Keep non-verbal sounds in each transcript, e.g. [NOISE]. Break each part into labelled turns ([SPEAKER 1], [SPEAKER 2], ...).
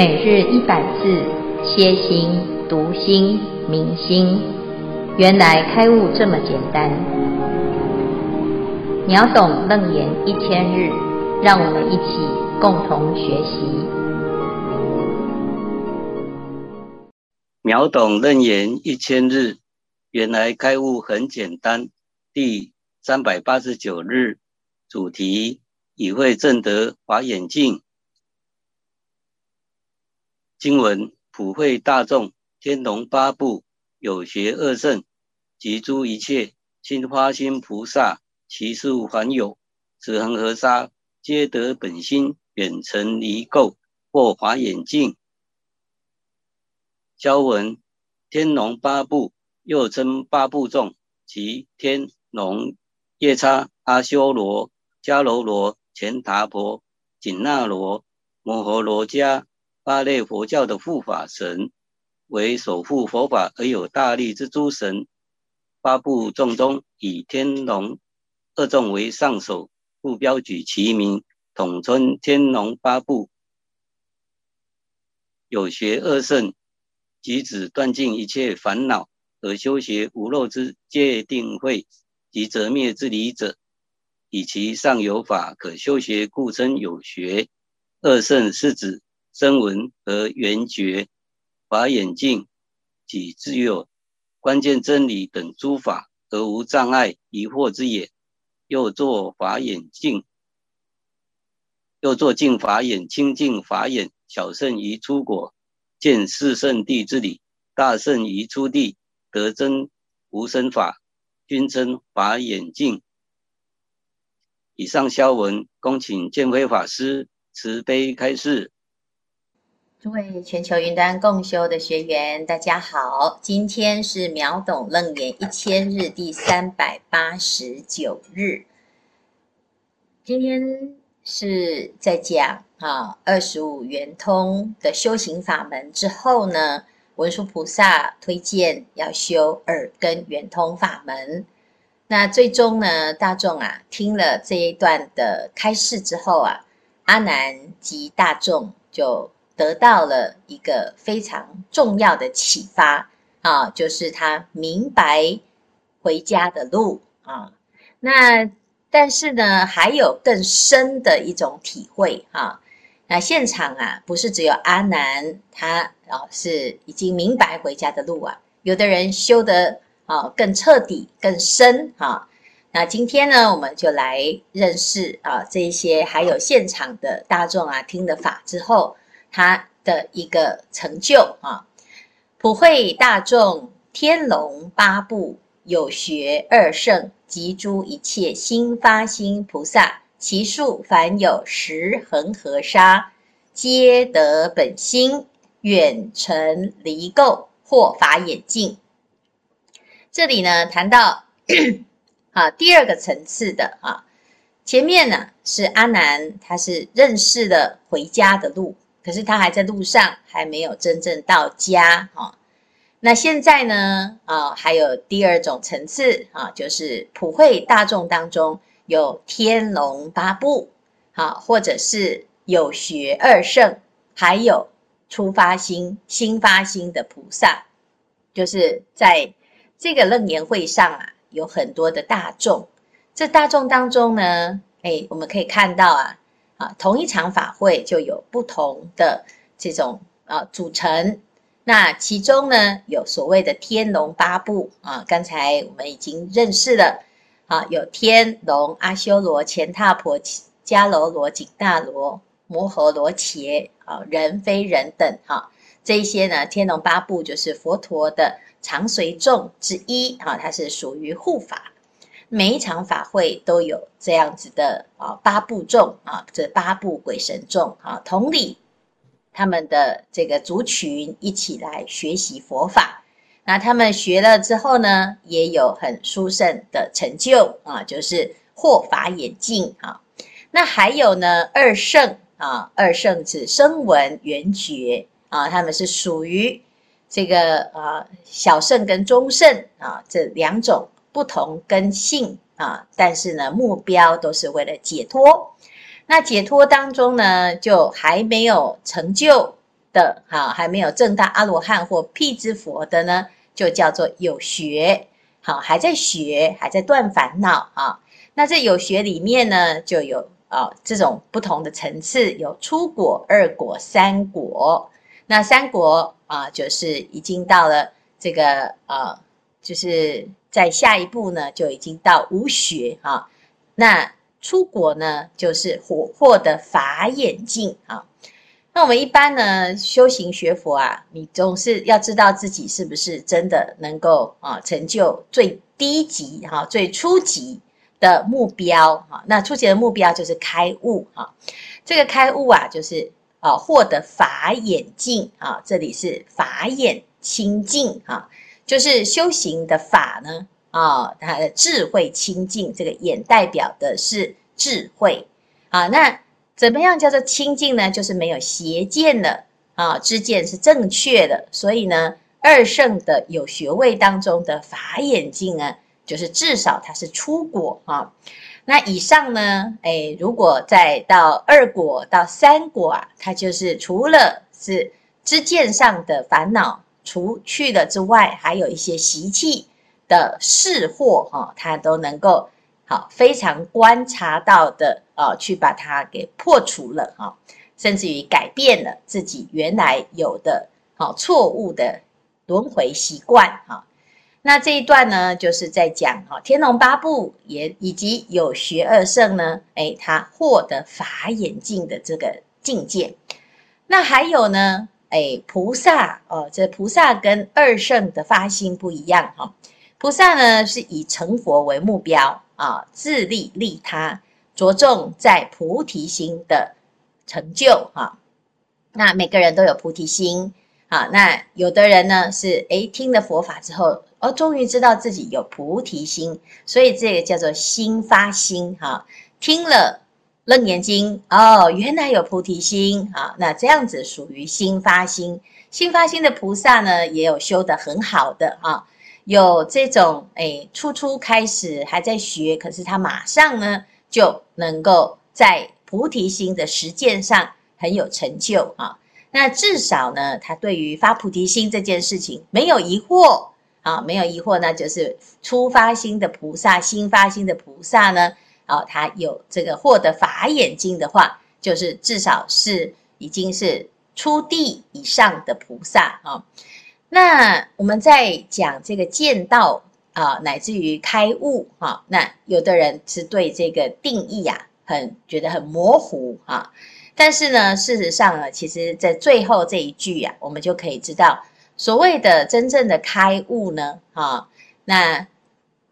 [SPEAKER 1] 每日一百字，歇心、读心、明心，原来开悟这么简单。秒懂楞严一千日，让我们一起共同学习。
[SPEAKER 2] 秒懂楞严一千日，原来开悟很简单。第三百八十九日，主题：已会证得华严净。经文：普惠大众，天龙八部，有学二圣及诸一切心花心菩萨，其数凡有，十恒河沙，皆得本心，远尘离垢，获华严净。消文：天龙八部，又称八部众，即天龙、夜叉、阿修罗、迦楼罗、乾达婆、紧那罗、摩诃罗伽。八类佛教的护法神，为守护佛法而有大力之诸神。八部众中，以天龙二众为上首，故标举其名，统称天龙八部。有学二圣，即指断尽一切烦恼而修学无漏之戒定慧及则灭之理者，以其上有法可修学，故称有学。二圣是指。声闻和缘觉、法眼净，即自有关键真理等诸法，而无障碍疑惑之也。又作法眼净，又作净法眼、清净法眼，小圣于初果见四圣谛之理，大圣于初地得真无生法，均称法眼净。以上消文，恭请见辉法师慈悲开示。
[SPEAKER 3] 诸位全球云端共修的学员，大家好！今天是秒懂楞严一千日第三百八十九日。今天是在讲啊二十五圆通的修行法门之后呢，文殊菩萨推荐要修耳根圆通法门。那最终呢，大众啊听了这一段的开示之后啊，阿难及大众就。得到了一个非常重要的启发啊，就是他明白回家的路啊。那但是呢，还有更深的一种体会啊。那现场啊，不是只有阿南他啊是已经明白回家的路啊，有的人修得啊更彻底、更深啊。那今天呢，我们就来认识啊这些，还有现场的大众啊，听了法之后。他的一个成就啊，普惠大众，天龙八部，有学二圣及诸一切心发心菩萨，其数凡有十恒河沙，皆得本心，远尘离垢，获法眼净。这里呢，谈到 [CLEARS THROAT] 啊第二个层次的啊，前面呢是阿难，他是认识了回家的路。可是他还在路上，还没有真正到家哈。那现在呢？啊，还有第二种层次啊，就是普惠大众当中有天龙八部，啊，或者是有学二圣，还有初发心、新发心的菩萨，就是在这个楞严会上啊，有很多的大众。这大众当中呢，哎，我们可以看到啊。啊，同一场法会就有不同的这种啊组成。那其中呢，有所谓的天龙八部啊，刚才我们已经认识了啊，有天龙、阿修罗、乾闼婆、迦楼罗、紧那罗、摩诃罗伽啊，人非人等哈、啊，这一些呢，天龙八部就是佛陀的常随众之一啊，它是属于护法。每一场法会都有这样子的啊八部众啊，这八部鬼神众啊，同理，他们的这个族群一起来学习佛法，那他们学了之后呢，也有很殊胜的成就啊，就是获法眼净啊。那还有呢，二圣啊，二圣指声闻缘觉啊，他们是属于这个啊小圣跟中圣啊这两种。不同根性啊，但是呢，目标都是为了解脱。那解脱当中呢，就还没有成就的哈，还没有证大阿罗汉或辟支佛的呢，就叫做有学，好，还在学，还在断烦恼啊。那这有学里面呢，就有啊这种不同的层次，有初果、二果、三果。那三果啊，就是已经到了这个啊，就是在下一步呢，就已经到无学啊。那出国呢，就是获获得法眼净啊。那我们一般呢，修行学佛啊，你总是要知道自己是不是真的能够啊成就最低级哈、最初级的目标哈、啊。那初级的目标就是开悟哈。这个开悟啊，就是啊获得法眼净啊。这里是法眼清净啊，就是修行的法呢啊，它的智慧清净。这个眼代表的是智慧啊，那。怎么样叫做清净呢？就是没有邪见了啊，知见是正确的。所以呢，二圣的有学位当中的法眼净呢，就是至少它是初果啊。那以上呢，哎，如果再到二果到三果啊，它就是除了是知见上的烦恼除去了之外，还有一些习气的识货哈，他都能够。好，非常观察到的啊，去把它给破除了啊，甚至于改变了自己原来有的好错误的轮回习惯哈。那这一段呢，就是在讲哈，天龙八部也以及有学二圣呢，哎，他获得法眼净的这个境界。那还有呢，哎，菩萨哦，这菩萨跟二圣的发心不一样哈。菩萨呢，是以成佛为目标。啊，自利利他，着重在菩提心的成就哈。那每个人都有菩提心啊。那有的人呢是诶听了佛法之后，哦，终于知道自己有菩提心，所以这个叫做心发心哈。听了楞严经，哦，原来有菩提心啊。那这样子属于心发心。心发心的菩萨呢，也有修得很好的啊。有这种诶，初初开始还在学，可是他马上呢就能够在菩提心的实践上很有成就啊。那至少呢，他对于发菩提心这件事情没有疑惑啊，没有疑惑，那就是初发心的菩萨，心发心的菩萨呢，啊，他有这个获得法眼睛的话，就是至少是已经是初地以上的菩萨啊。那我们在讲这个见道啊，乃至于开悟哈，那有的人是对这个定义啊，很觉得很模糊啊。但是呢，事实上呢，其实在最后这一句呀，我们就可以知道，所谓的真正的开悟呢，啊，那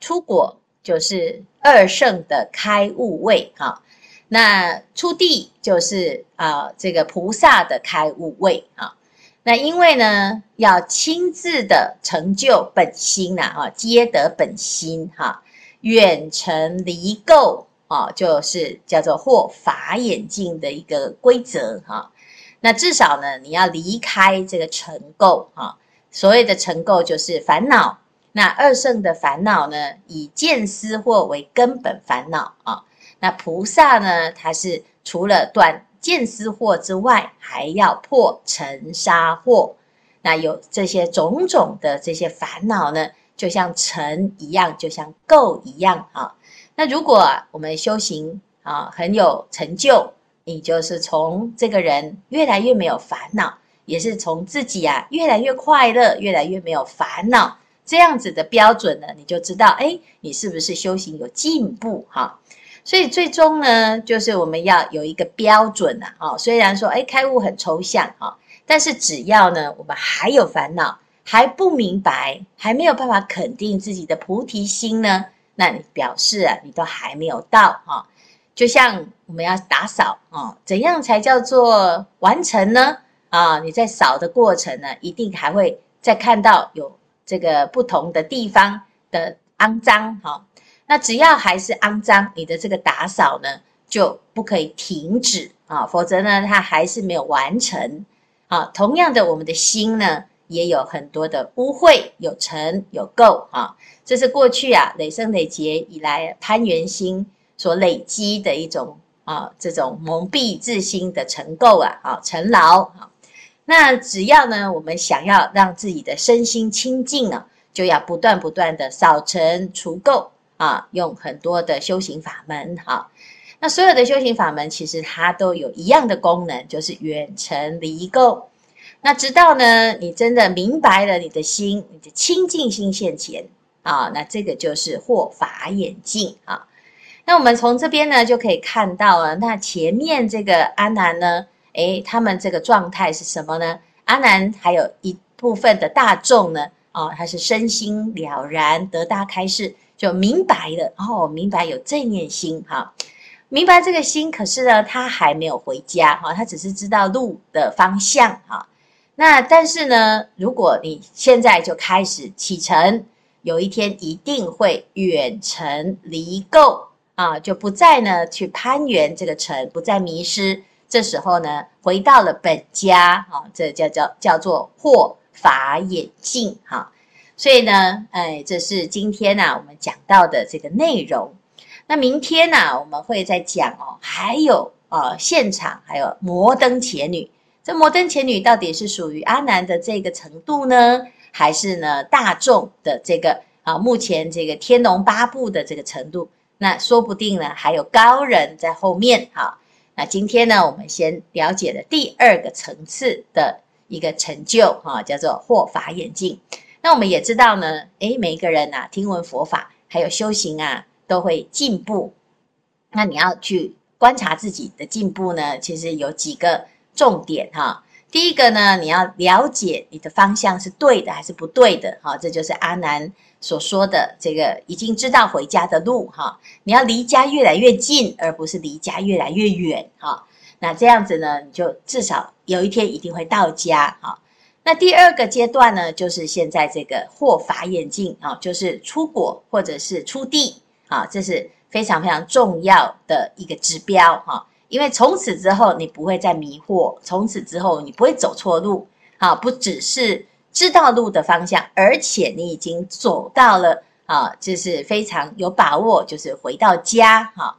[SPEAKER 3] 出果就是二圣的开悟位哈，那出地就是啊这个菩萨的开悟位啊。那因为呢，要亲自的成就本心呐，哈，皆得本心哈，远尘离垢啊，就是叫做获法眼净的一个规则哈。那至少呢，你要离开这个尘垢哈。所谓的尘垢就是烦恼。那二圣的烦恼呢，以见思惑为根本烦恼啊。那菩萨呢，他是除了断。见思惑之外，还要破尘沙惑。那有这些种种的这些烦恼呢，就像尘一样，就像垢一样啊。那如果我们修行啊很有成就，你就是从这个人越来越没有烦恼，也是从自己啊越来越快乐，越来越没有烦恼，这样子的标准呢，你就知道，哎，你是不是修行有进步哈？所以最终呢，就是我们要有一个标准呐，啊，虽然说，哎，开悟很抽象啊，但是只要呢，我们还有烦恼，还不明白，还没有办法肯定自己的菩提心呢，那你表示啊，你都还没有到哈。就像我们要打扫啊，怎样才叫做完成呢？啊，你在扫的过程呢，一定还会再看到有这个不同的地方的肮脏哈。那只要还是肮脏，你的这个打扫呢就不可以停止啊，否则呢它还是没有完成啊。同样的，我们的心呢也有很多的污秽，有尘有垢啊，这是过去啊累生累劫以来攀缘心所累积的一种啊这种蒙蔽自心的尘垢啊啊尘劳啊。那只要呢，我们想要让自己的身心清净啊，就要不断不断的扫尘除垢啊，用很多的修行法门哈。那所有的修行法门，其实它都有一样的功能，就是远尘离垢。那直到呢，你真的明白了你的心，你的清净心现前啊，那这个就是获法眼净啊。那我们从这边呢，就可以看到了，那前面这个阿难呢，诶，他们这个状态是什么呢？阿难还有一部分的大众呢，哦，他是身心了然，得大开示，就明白了，哦，明白有正念心哈，明白这个心，可是呢，他还没有回家哈，他只是知道路的方向哈。那但是呢，如果你现在就开始启程，有一天一定会远程离垢。啊，就不再呢去攀援这个城，不再迷失。这时候呢，回到了本家，啊，这叫叫叫做获法眼镜，哈。所以呢，哎，这是今天呢、啊、我们讲到的这个内容。那明天呢、啊，我们会再讲哦，还有呃现场还有摩登伽女。这摩登伽女到底是属于阿南的这个程度呢，还是呢大众的这个啊目前这个天龙八部的这个程度？那说不定呢，还有高人在后面。好，那今天呢，我们先了解了第二个层次的一个成就，哈，叫做获法眼净。那我们也知道呢，诶，每一个人呐，听闻佛法还有修行啊，都会进步。那你要去观察自己的进步呢，其实有几个重点哈。第一个呢，你要了解你的方向是对的还是不对的，哈，这就是阿难。所说的这个已经知道回家的路哈，你要离家越来越近，而不是离家越来越远哈。那这样子呢，你就至少有一天一定会到家哈。那第二个阶段呢，就是现在这个获法眼镜啊，就是出国或者是出地啊，这是非常非常重要的一个指标哈。因为从此之后你不会再迷惑，从此之后你不会走错路啊，不只是。知道路的方向，而且你已经走到了啊，就是非常有把握，就是回到家哈。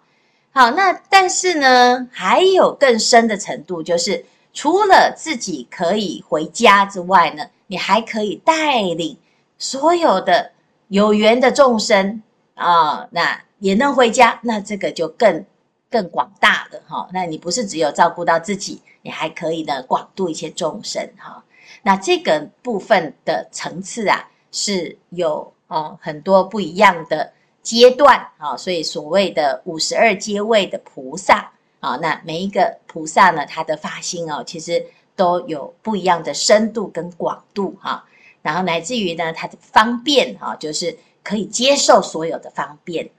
[SPEAKER 3] 好，那但是呢，还有更深的程度，就是除了自己可以回家之外呢，你还可以带领所有的有缘的众生啊，那也能回家，那这个就更更广大了哈。那你不是只有照顾到自己，你还可以呢广度一些众生哈。那这个部分的层次啊，是有哦很多不一样的阶段啊，所以所谓的五十二阶位的菩萨啊，那每一个菩萨呢，他的发心哦，其实都有不一样的深度跟广度哈，然后乃至于呢，他的方便哈，就是可以接受所有的方便。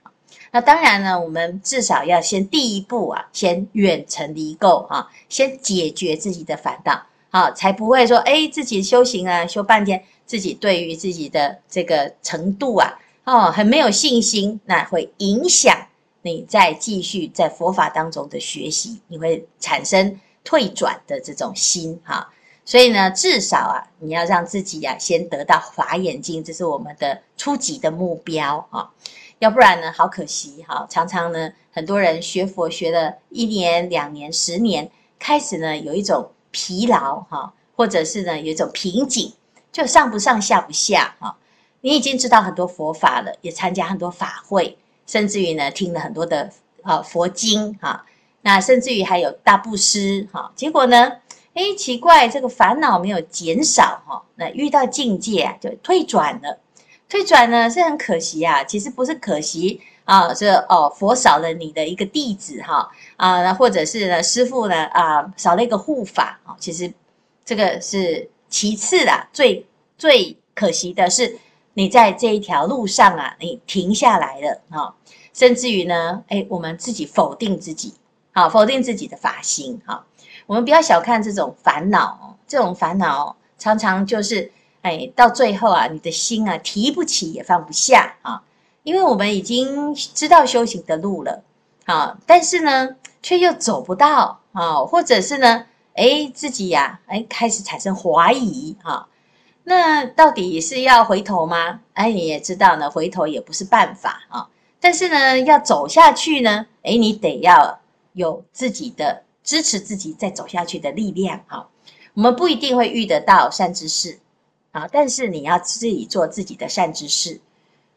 [SPEAKER 3] 那当然呢，我们至少要先第一步啊，先远程离垢啊，先解决自己的烦恼。好，才不会说，哎，自己修行啊，修半天，自己对于自己的这个程度啊，哦，很没有信心，那会影响你再继续在佛法当中的学习，你会产生退转的这种心哈。所以呢，至少啊，你要让自己啊，先得到法眼净，这是我们的初级的目标啊。要不然呢，好可惜哈，常常呢，很多人学佛学了一年、两年、十年，开始呢，有一种。疲劳哈，或者是呢，有一种瓶颈，就上不上下不下哈。你已经知道很多佛法了，也参加很多法会，甚至于呢，听了很多的啊佛经哈。那甚至于还有大布施哈。结果呢，诶，奇怪，这个烦恼没有减少哈。那遇到境界，就退转了。退转呢是很可惜啊，其实不是可惜啊，这哦佛少了你的一个弟子哈。啊，那或者是呢，师傅呢啊，少了一个护法啊，其实这个是其次啦，最最可惜的是你在这一条路上啊，你停下来了啊，甚至于呢，哎，我们自己否定自己，好，否定自己的法心，哈，我们不要小看这种烦恼，这种烦恼常常就是，哎，到最后啊，你的心啊提不起也放不下啊，因为我们已经知道修行的路了，啊，但是呢。却又走不到啊，或者是呢，哎，自己呀，哎，开始产生怀疑啊。那到底是要回头吗？哎，你也知道呢，回头也不是办法啊。但是呢，要走下去呢，哎，你得要有自己的支持自己再走下去的力量哈。我们不一定会遇得到善知识啊，但是你要自己做自己的善知识，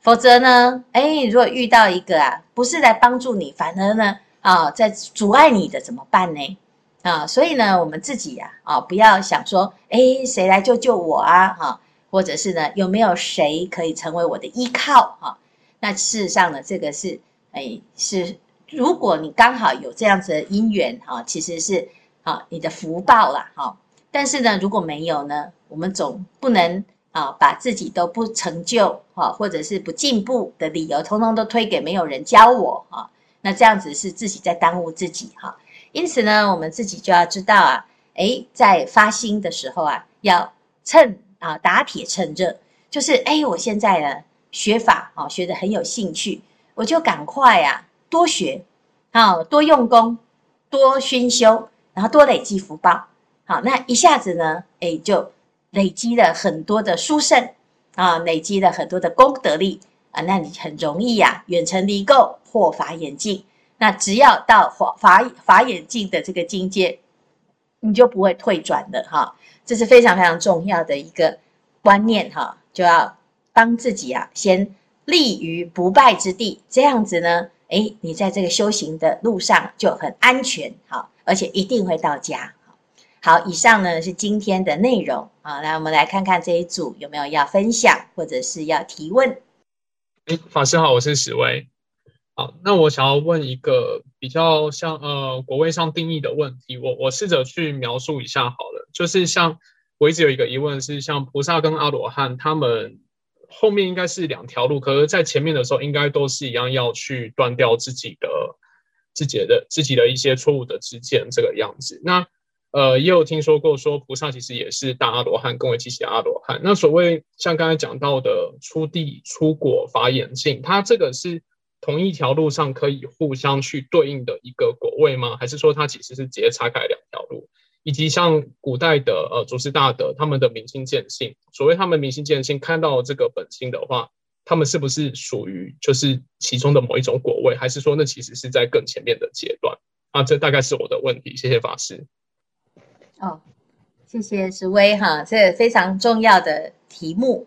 [SPEAKER 3] 否则呢，哎，如果遇到一个啊，不是来帮助你，反而呢，啊，在阻碍你的怎么办呢？啊，所以呢，我们自己呀，啊，不要想说，哎，谁来救救我啊？哈，或者是呢，有没有谁可以成为我的依靠？哈，那事实上呢，这个是，哎，是如果你刚好有这样子的因缘，哈，其实是啊，你的福报啦，哈。但是呢，如果没有呢，我们总不能啊，把自己都不成就哈，或者是不进步的理由，通通都推给没有人教我啊。那这样子是自己在耽误自己哈。因此呢，我们自己就要知道啊，诶，在发心的时候啊，要趁啊打铁趁热，就是诶，我现在呢学法啊，学得很有兴趣，我就赶快啊多学啊，多用功，多熏修，然后多累积福报。好，那一下子呢，哎，就累积了很多的殊胜啊，累积了很多的功德力啊，那你很容易呀、啊，远程离垢，获法眼净。那只要到法法法眼净的这个境界，你就不会退转的哈。这是非常非常重要的一个观念哈，就要帮自己啊，先立于不败之地，这样子呢，哎，你在这个修行的路上就很安全哈，而且一定会到家。好，以上呢是今天的内容啊。来，我们来看看这一组有没有要分享或者是要提问。
[SPEAKER 4] 哎，法师好，我是史威。好，那我想要问一个比较像呃国位上定义的问题，我我试着去描述一下好了。就是像我一直有一个疑问是，像菩萨跟阿罗汉他们后面应该是两条路，可是在前面的时候应该都是一样要去断掉自己的自己的自己的一些错误的知见这个样子。那呃，也有听说过说菩萨其实也是大阿罗汉，更为极其阿罗汉。那所谓像刚才讲到的出地、出果、法眼净，它这个是同一条路上可以互相去对应的一个果位吗？还是说它其实是直接拆开两条路？以及像古代的呃祖师大德他们的明心见性，所谓他们明心见性看到这个本心的话，他们是不是属于就是其中的某一种果位？还是说那其实是在更前面的阶段？啊，这大概是我的问题。谢谢法师。
[SPEAKER 3] 哦，谢谢石威哈，这非常重要的题目。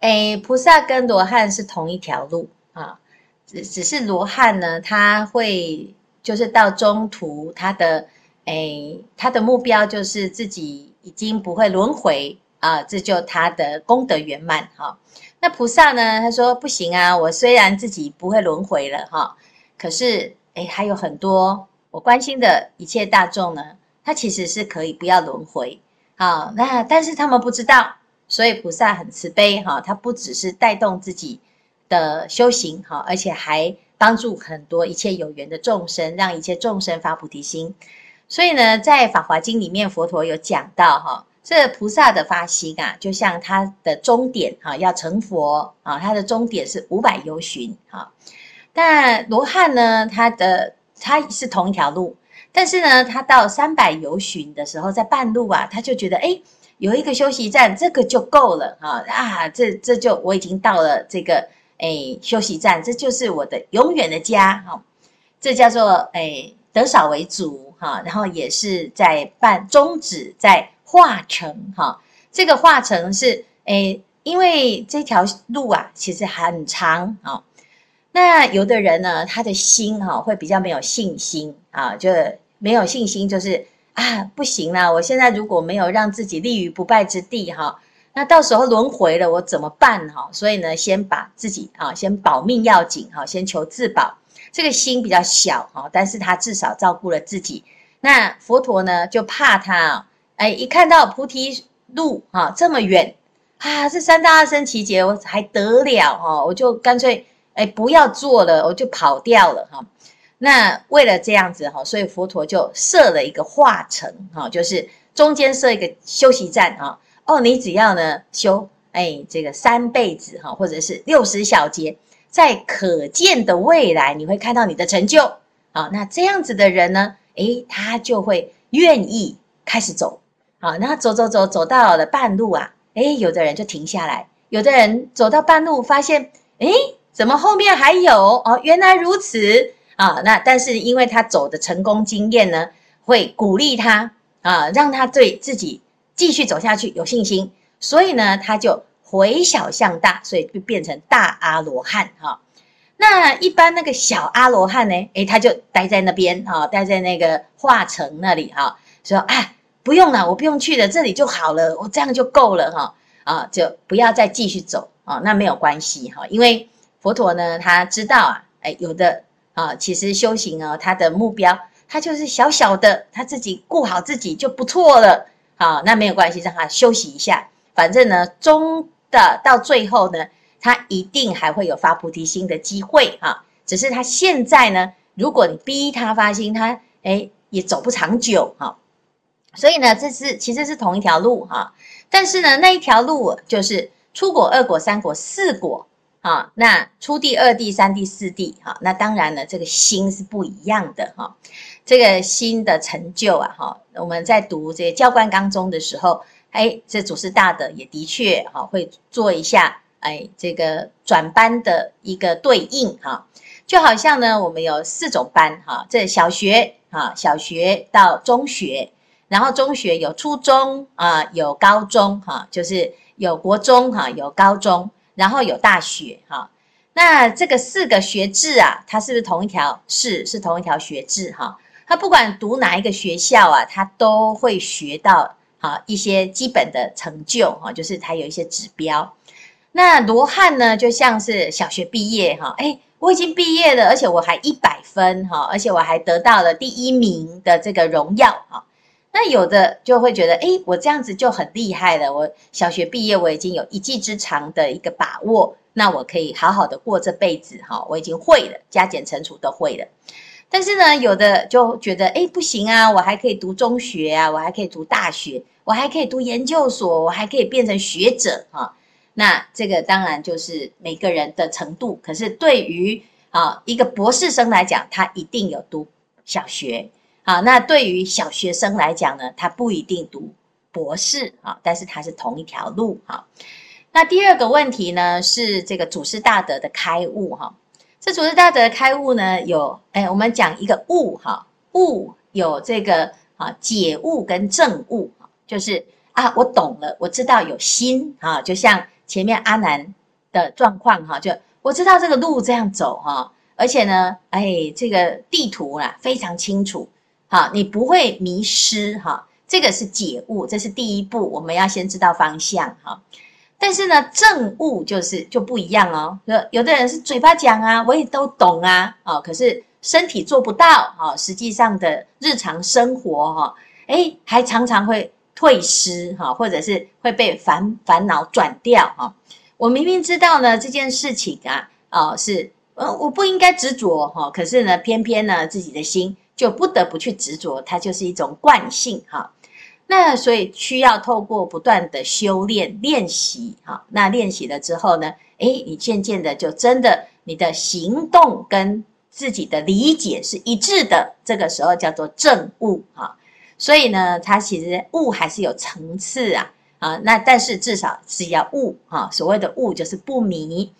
[SPEAKER 3] 诶，菩萨跟罗汉是同一条路啊，只只是罗汉呢，他会就是到中途，他的诶，他的目标就是自己已经不会轮回啊，这就他的功德圆满哈。那菩萨呢，他说不行啊，我虽然自己不会轮回了哈，可是诶，还有很多我关心的一切大众呢。他其实是可以不要轮回，好，那但是他们不知道，所以菩萨很慈悲哈，他不只是带动自己的修行哈，而且还帮助很多一切有缘的众生，让一切众生发菩提心。所以呢，在《法华经》里面，佛陀有讲到哈，这菩萨的发心啊，就像他的终点哈，要成佛啊，他的终点是五百由旬哈。但罗汉呢，他的他是同一条路。但是呢，他到三百由旬的时候，在半路啊，他就觉得，哎，有一个休息站，这个就够了啊！啊，这这就我已经到了这个哎休息站，这就是我的永远的家哈。这叫做哎得少为足哈，然后也是在半终止，在化成哈。这个化成是哎，因为这条路啊，其实很长啊。那有的人呢，他的心哈会比较没有信心啊，就没有信心，就是啊不行啦！我现在如果没有让自己立于不败之地哈，那到时候轮回了，我怎么办哈？所以呢，先把自己啊，先保命要紧哈，先求自保。这个心比较小哈，但是他至少照顾了自己。那佛陀呢，就怕他啊哎，一看到菩提路哈这么远啊，这三大阿僧只劫我还得了哈？我就干脆。哎，不要做了，我就跑掉了哈。那为了这样子哈，所以佛陀就设了一个化城哈，就是中间设一个休息站哈。哦，你只要呢修哎这个三辈子哈，或者是六十小劫，在可见的未来，你会看到你的成就啊。那这样子的人呢，哎，他就会愿意开始走啊。那走走走走到了半路啊，哎，有的人就停下来，有的人走到半路发现，哎。怎么后面还有哦？原来如此啊！那但是因为他走的成功经验呢，会鼓励他啊，让他对自己继续走下去有信心。所以呢，他就回小向大，所以就变成大阿罗汉哈。那一般那个小阿罗汉呢，诶，他就待在那边啊，待在那个化城那里哈，说啊，不用了，我不用去了，这里就好了，我这样就够了哈。啊，就不要再继续走啊，那没有关系哈，因为佛陀呢，他知道啊，诶，有的啊，其实修行啊，他的目标。他就是小小的，他自己顾好自己就不错了。好，那没有关系，让他休息一下。反正呢，终的到最后呢，他一定还会有发菩提心的机会哈。只是他现在呢，如果你逼他发心，他哎也走不长久哈。所以呢，这是其实是同一条路哈。但是呢，那一条路就是出果、二果、三果、四果。啊，那初地、二地、三地、四地，哈，那当然了，这个心是不一样的哈。这个心的成就啊，哈，我们在读这个教观纲中的时候，哎，这祖师大德也的确哈会做一下，哎，这个转班的一个对应哈，就好像呢，我们有四种班哈，这小学哈，小学到中学，然后中学有初中啊，有高中哈，就是有国中哈，有高中。然后有大学哈，那这个四个学制啊，它是不是同一条？是，是同一条学制哈。他不管读哪一个学校啊，他都会学到哈一些基本的成就哈，就是他有一些指标。那罗汉呢，就像是小学毕业哈，哎，我已经毕业了，而且我还一百分哈，而且我还得到了第一名的这个荣耀哈。那有的就会觉得，哎，我这样子就很厉害了。我小学毕业，我已经有一技之长的一个把握，那我可以好好的过这辈子哈。我已经会了，加减乘除都会了。但是呢，有的就觉得，哎，不行啊，我还可以读中学啊，我还可以读大学，我还可以读研究所，我还可以变成学者哈。那这个当然就是每个人的程度。可是对于啊一个博士生来讲，他一定有读小学。啊，那对于小学生来讲呢，他不一定读博士啊，但是他是同一条路哈。那第二个问题呢，是这个祖师大德的开悟哈。这祖师大德的开悟呢，有哎，我们讲一个悟哈，悟有这个啊解悟跟证悟，就是啊，我懂了，我知道有心啊，就像前面阿南的状况哈，就我知道这个路这样走哈，而且呢，哎，这个地图啊非常清楚。好，你不会迷失哈，这个是解悟，这是第一步，我们要先知道方向哈。但是呢，正悟就是就不一样哦。有的人是嘴巴讲啊，我也都懂啊，哦，可是身体做不到哈，实际上的日常生活哈，诶，还常常会退失哈，或者是会被烦烦恼转掉哈。我明明知道呢这件事情啊，哦，是呃我不应该执着哈，可是呢，偏偏呢自己的心。就不得不去执着，它就是一种惯性哈。那所以需要透过不断的修炼练习哈。那练习了之后呢，诶，你渐渐的就真的你的行动跟自己的理解是一致的，这个时候叫做正悟哈。所以呢，它其实悟还是有层次啊啊。那但是至少是要悟哈。所谓的悟就是不迷，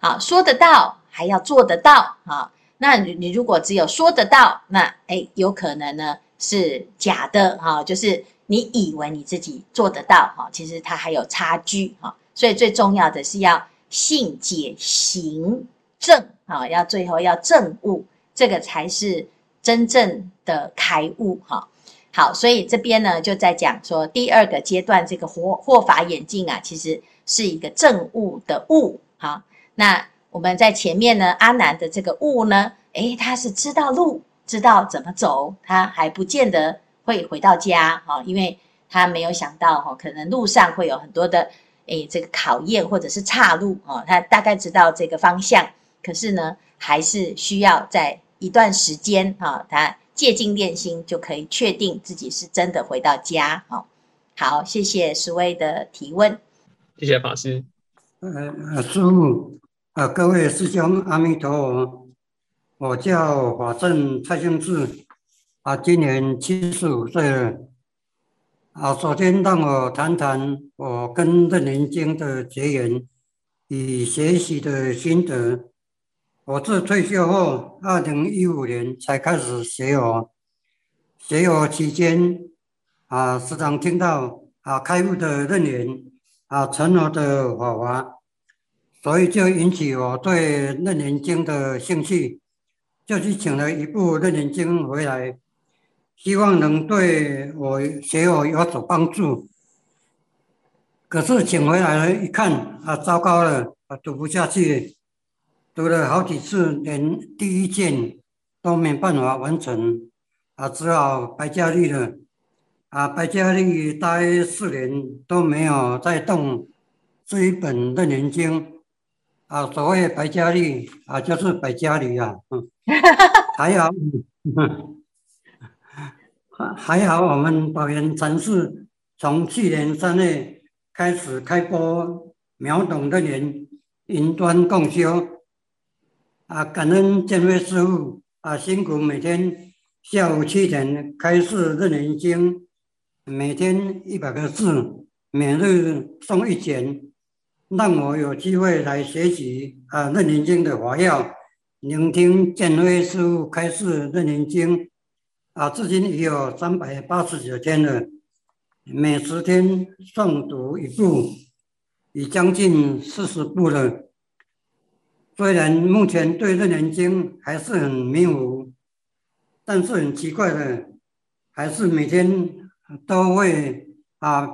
[SPEAKER 3] 好，说得到还要做得到哈。那你你如果只有说得到，那诶有可能呢是假的哈，就是你以为你自己做得到哈，其实它还有差距哈，所以最重要的是要信解行证啊，要最后要证悟，这个才是真正的开悟哈。好，所以这边呢就在讲说第二个阶段，这个惑惑法眼镜啊，其实是一个证悟的悟哈，那。我们在前面呢，阿难的这个悟呢，诶，他是知道路，知道怎么走，他还不见得会回到家哈，因为他没有想到哈，可能路上会有很多的诶这个考验或者是岔路哦，他大概知道这个方向，可是呢，还是需要在一段时间哈，他借境练心就可以确定自己是真的回到家哈。好，谢谢师威的提问，
[SPEAKER 4] 谢谢法师。
[SPEAKER 5] 呃，师父。啊，各位师兄，阿弥陀佛！我叫法正蔡兴志，啊，今年七十五岁了。啊，首先让我谈谈我跟楞严经的结缘与学习的心得。我自退休后，二零一五年才开始学佛。学佛期间，啊，时常听到啊开悟的论言啊，成佛的法华，所以就引起我对楞严经的兴趣，就去请了一部楞严经回来，希望能对我学佛有所帮助。可是请回来了，一看啊，糟糕了，啊，读不下去，读了好几次，连第一卷都没办法完成，啊，只好白加力了。啊，白加力待四年都没有再动这一本楞严经。啊，所谓白加力啊，就是百家里啊，嗯，[LAUGHS] 还好，还还好，我们宝源禅寺从去年三月开始开播秒懂的人云端共修。啊，感恩见辉师傅啊，辛苦每天下午七点开示认人经。每天一百个字，每日诵一卷，让我有机会来学习啊《楞严经》的法要，聆听建辉师父开示《楞严经》，啊，至今已有三百八十九天了，每十天诵读一部，已将近四十部了。虽然目前对《楞严经》还是很迷糊，但是很奇怪的，还是每天。都会啊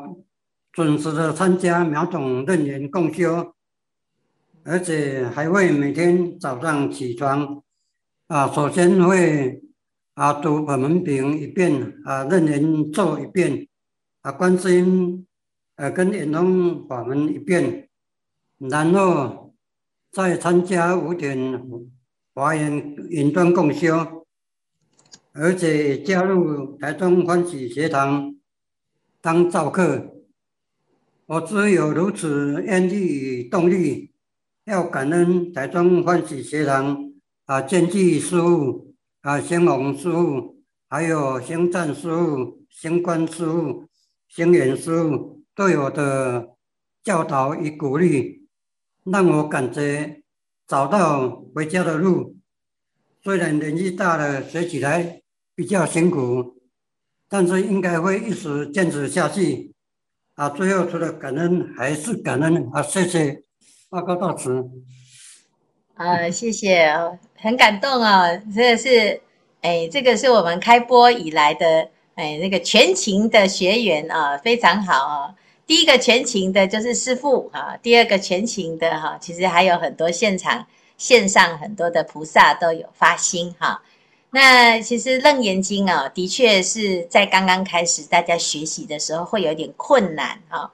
[SPEAKER 5] 准时的参加秒懂楞严共修，而且还会每天早上起床啊，首先会啊读本门品一遍啊，楞严咒一遍啊，关心呃跟圆通法门一遍，然后再参加五点华严云端共修。而且加入台中欢喜学堂当照课，我只有如此愿力与动力，要感恩台中欢喜学堂啊，见济师父啊，星宏师父，还有星赞师父、星官师父、星远师父对我的教导与鼓励，让我感觉找到回家的路。虽然年纪大了，学起来。比较辛苦，但是应该会一直坚持下去。啊，最后除了感恩还是感恩啊！谢谢，报告到此。
[SPEAKER 3] 啊，谢谢，很感动啊、哦！真的是，哎，这个是我们开播以来的，哎，那个全勤的学员啊，非常好啊。第一个全勤的就是师父啊，第二个全勤的哈，其实还有很多现场线上很多的菩萨都有发心哈。那其实《楞严经》啊，的确是在刚刚开始大家学习的时候会有点困难啊，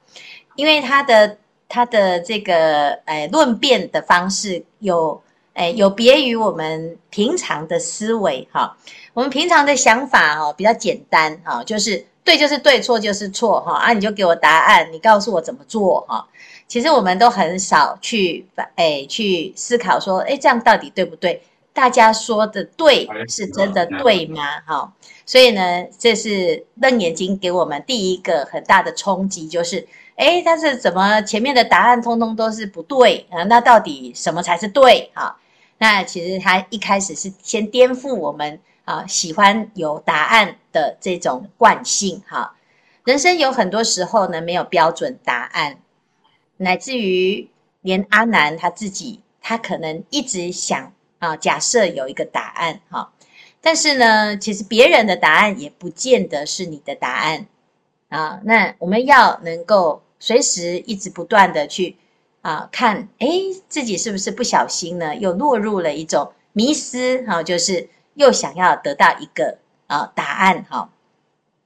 [SPEAKER 3] 因为它的它的这个诶论辩的方式有诶有别于我们平常的思维哈，我们平常的想法哦比较简单哈，就是对就是对，错就是错哈啊，你就给我答案，你告诉我怎么做哈。其实我们都很少去诶去思考说，诶这样到底对不对？大家说的对，是真的对吗？哈，所以呢，这是《瞪眼睛》给我们第一个很大的冲击，就是，哎，但是怎么前面的答案通通都是不对啊？那到底什么才是对？哈，那其实他一开始是先颠覆我们啊，喜欢有答案的这种惯性。哈，人生有很多时候呢，没有标准答案，乃至于连阿南他自己，他可能一直想。啊，假设有一个答案哈，但是呢，其实别人的答案也不见得是你的答案啊。那我们要能够随时一直不断的去啊看，哎，自己是不是不小心呢，又落入了一种迷思哈，就是又想要得到一个啊答案哈。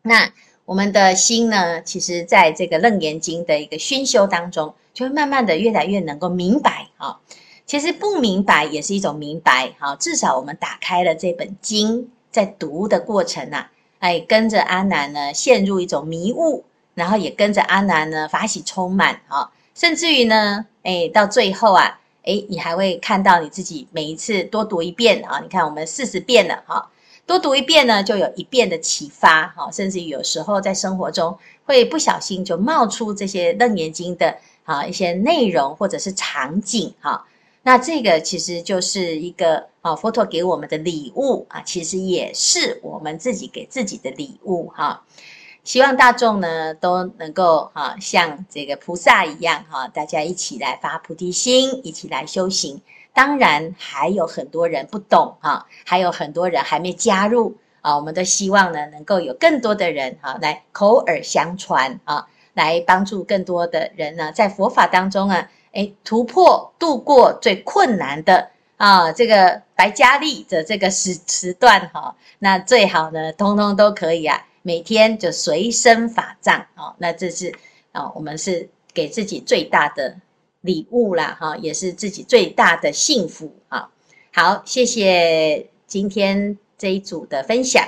[SPEAKER 3] 那我们的心呢，其实在这个《楞严经》的一个熏修当中，就会慢慢的越来越能够明白啊。其实不明白也是一种明白，哈，至少我们打开了这本经，在读的过程呐，哎，跟着阿南呢陷入一种迷雾，然后也跟着阿南呢法喜充满，哈，甚至于呢，哎，到最后啊，哎，你还会看到你自己每一次多读一遍啊，你看我们四十遍了，哈，多读一遍呢，就有一遍的启发，哈，甚至于有时候在生活中会不小心就冒出这些楞严经的啊一些内容或者是场景，哈。那这个其实就是一个啊，佛陀给我们的礼物啊，其实也是我们自己给自己的礼物哈。希望大众呢都能够哈像这个菩萨一样哈，大家一起来发菩提心，一起来修行。当然还有很多人不懂哈，还有很多人还没加入啊。我们都希望呢能够有更多的人哈来口耳相传啊，来帮助更多的人呢在佛法当中啊，诶突破度过最困难的啊这个白加利的这个时时段哈。那最好呢，通通都可以啊。每天就随身法杖哦，那这是啊，我们是给自己最大的礼物啦哈，也是自己最大的幸福啊。好，谢谢今天这一组的分享。